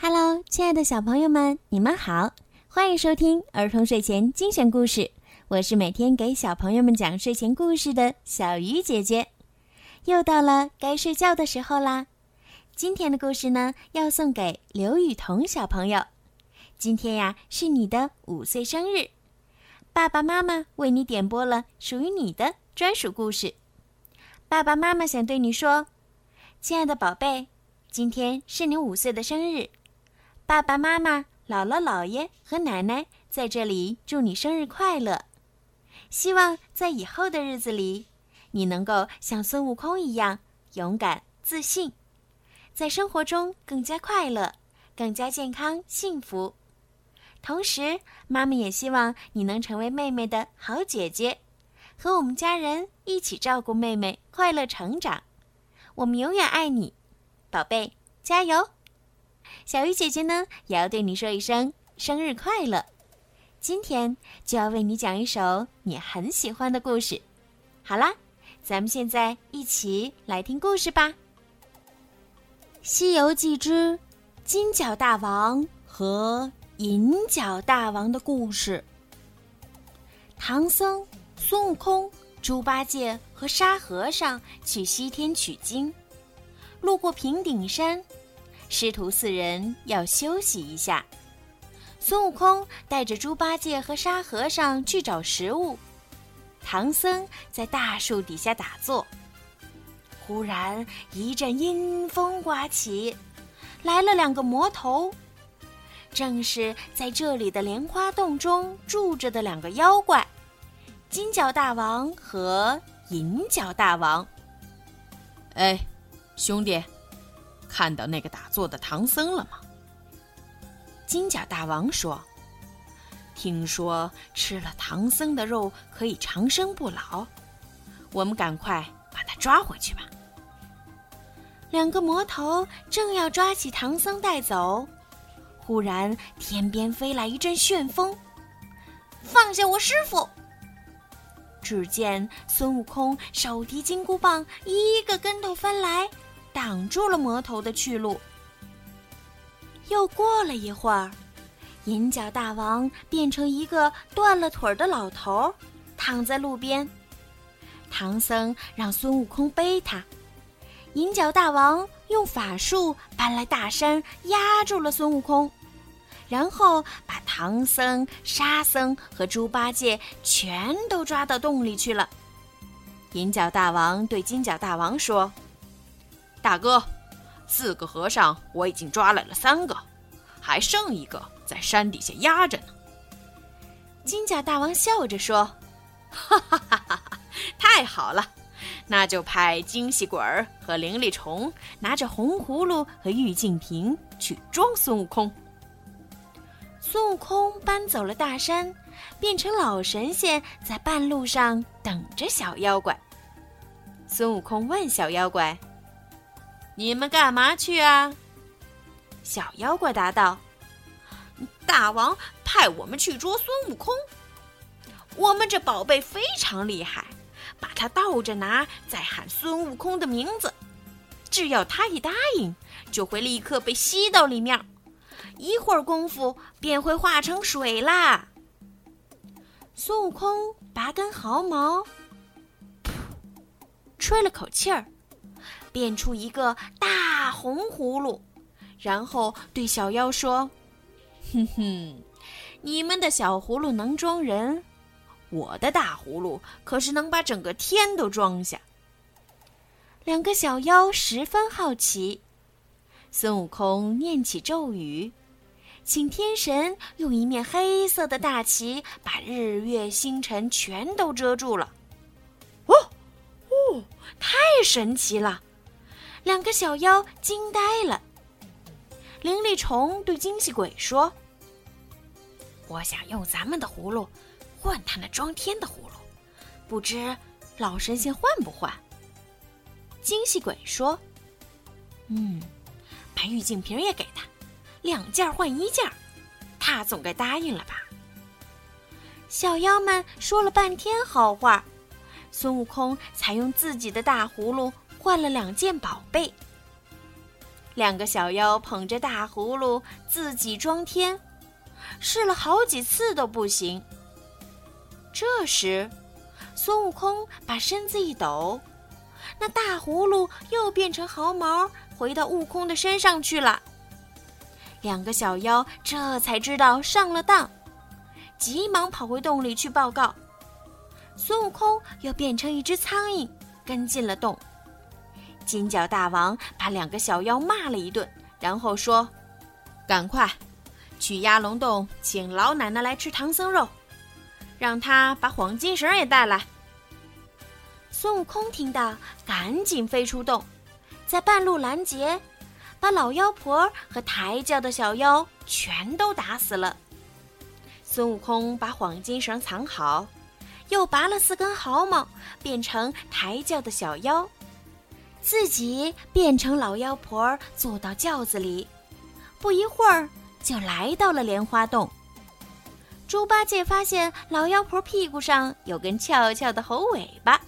Hello，亲爱的小朋友们，你们好，欢迎收听儿童睡前精选故事。我是每天给小朋友们讲睡前故事的小鱼姐姐。又到了该睡觉的时候啦。今天的故事呢，要送给刘雨桐小朋友。今天呀，是你的五岁生日，爸爸妈妈为你点播了属于你的专属故事。爸爸妈妈想对你说，亲爱的宝贝，今天是你五岁的生日。爸爸妈妈、姥姥、姥爷和奶奶在这里祝你生日快乐！希望在以后的日子里，你能够像孙悟空一样勇敢、自信，在生活中更加快乐、更加健康、幸福。同时，妈妈也希望你能成为妹妹的好姐姐，和我们家人一起照顾妹妹，快乐成长。我们永远爱你，宝贝，加油！小鱼姐姐呢，也要对你说一声生日快乐。今天就要为你讲一首你很喜欢的故事。好啦，咱们现在一起来听故事吧。《西游记之金角大王和银角大王的故事》。唐僧、孙悟空、猪八戒和沙和尚去西天取经，路过平顶山。师徒四人要休息一下，孙悟空带着猪八戒和沙和尚去找食物，唐僧在大树底下打坐。忽然一阵阴风刮起，来了两个魔头，正是在这里的莲花洞中住着的两个妖怪——金角大王和银角大王。哎，兄弟！看到那个打坐的唐僧了吗？金角大王说：“听说吃了唐僧的肉可以长生不老，我们赶快把他抓回去吧。”两个魔头正要抓起唐僧带走，忽然天边飞来一阵旋风，放下我师傅！只见孙悟空手提金箍棒，一个跟头翻来。挡住了魔头的去路。又过了一会儿，银角大王变成一个断了腿的老头，躺在路边。唐僧让孙悟空背他，银角大王用法术搬来大山压住了孙悟空，然后把唐僧、沙僧和猪八戒全都抓到洞里去了。银角大王对金角大王说。大哥，四个和尚我已经抓来了三个，还剩一个在山底下压着呢。金角大王笑着说：“哈哈哈哈哈，太好了，那就派精细鬼儿和灵力虫拿着红葫芦和玉净瓶去装孙悟空。”孙悟空搬走了大山，变成老神仙，在半路上等着小妖怪。孙悟空问小妖怪。你们干嘛去啊？小妖怪答道：“大王派我们去捉孙悟空。我们这宝贝非常厉害，把它倒着拿，再喊孙悟空的名字，只要他一答应，就会立刻被吸到里面，一会儿功夫便会化成水啦。”孙悟空拔根毫毛，吹了口气儿。变出一个大红葫芦，然后对小妖说：“哼哼，你们的小葫芦能装人，我的大葫芦可是能把整个天都装下。”两个小妖十分好奇。孙悟空念起咒语，请天神用一面黑色的大旗把日月星辰全都遮住了。哦，哦，太神奇了！两个小妖惊呆了。灵力虫对精细鬼说：“我想用咱们的葫芦换他那装天的葫芦，不知老神仙换不换？”精细鬼说：“嗯，把玉净瓶也给他，两件换一件，他总该答应了吧？”小妖们说了半天好话，孙悟空才用自己的大葫芦。换了两件宝贝。两个小妖捧着大葫芦自己装天，试了好几次都不行。这时，孙悟空把身子一抖，那大葫芦又变成毫毛，回到悟空的身上去了。两个小妖这才知道上了当，急忙跑回洞里去报告。孙悟空又变成一只苍蝇，跟进了洞。金角大王把两个小妖骂了一顿，然后说：“赶快去鸭龙洞请老奶奶来吃唐僧肉，让她把黄金绳也带来。”孙悟空听到，赶紧飞出洞，在半路拦截。把老妖婆和抬轿的小妖全都打死了。孙悟空把黄金绳藏好，又拔了四根毫毛，变成抬轿的小妖，自己变成老妖婆，坐到轿子里，不一会儿就来到了莲花洞。猪八戒发现老妖婆屁股上有根翘翘的猴尾巴，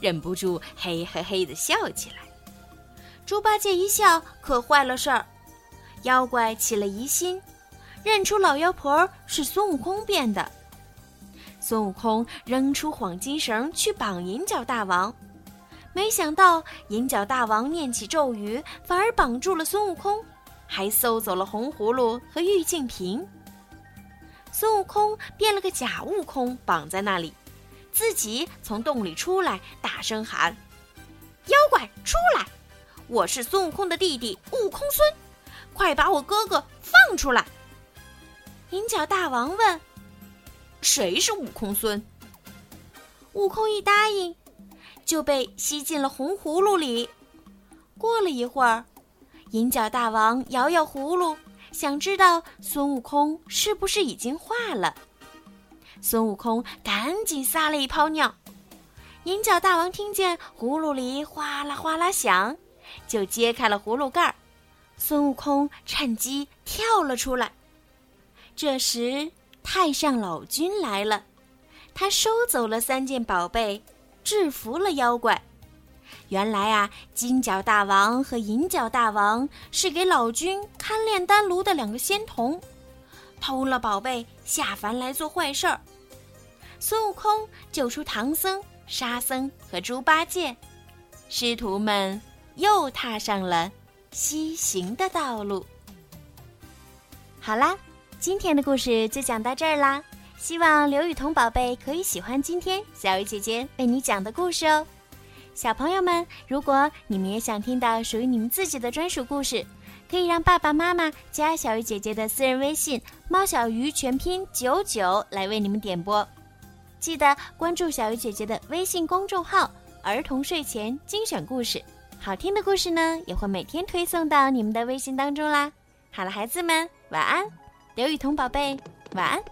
忍不住嘿嘿嘿的笑起来。猪八戒一笑，可坏了事儿。妖怪起了疑心，认出老妖婆是孙悟空变的。孙悟空扔出黄金绳去绑银角大王，没想到银角大王念起咒语，反而绑住了孙悟空，还搜走了红葫芦和玉净瓶。孙悟空变了个假悟空，绑在那里，自己从洞里出来，大声喊：“妖怪出来！”我是孙悟空的弟弟悟空孙，快把我哥哥放出来！银角大王问：“谁是悟空孙？”悟空一答应，就被吸进了红葫芦里。过了一会儿，银角大王摇摇葫芦，想知道孙悟空是不是已经化了。孙悟空赶紧撒了一泡尿。银角大王听见葫芦里哗啦哗啦响。就揭开了葫芦盖儿，孙悟空趁机跳了出来。这时，太上老君来了，他收走了三件宝贝，制服了妖怪。原来啊，金角大王和银角大王是给老君看炼丹炉的两个仙童，偷了宝贝下凡来做坏事儿。孙悟空救出唐僧、沙僧和猪八戒，师徒们。又踏上了西行的道路。好啦，今天的故事就讲到这儿啦。希望刘雨桐宝贝可以喜欢今天小雨姐姐为你讲的故事哦。小朋友们，如果你们也想听到属于你们自己的专属故事，可以让爸爸妈妈加小雨姐姐的私人微信“猫小鱼”全拼九九来为你们点播。记得关注小鱼姐姐的微信公众号“儿童睡前精选故事”。好听的故事呢，也会每天推送到你们的微信当中啦。好了，孩子们，晚安，刘雨桐宝贝，晚安。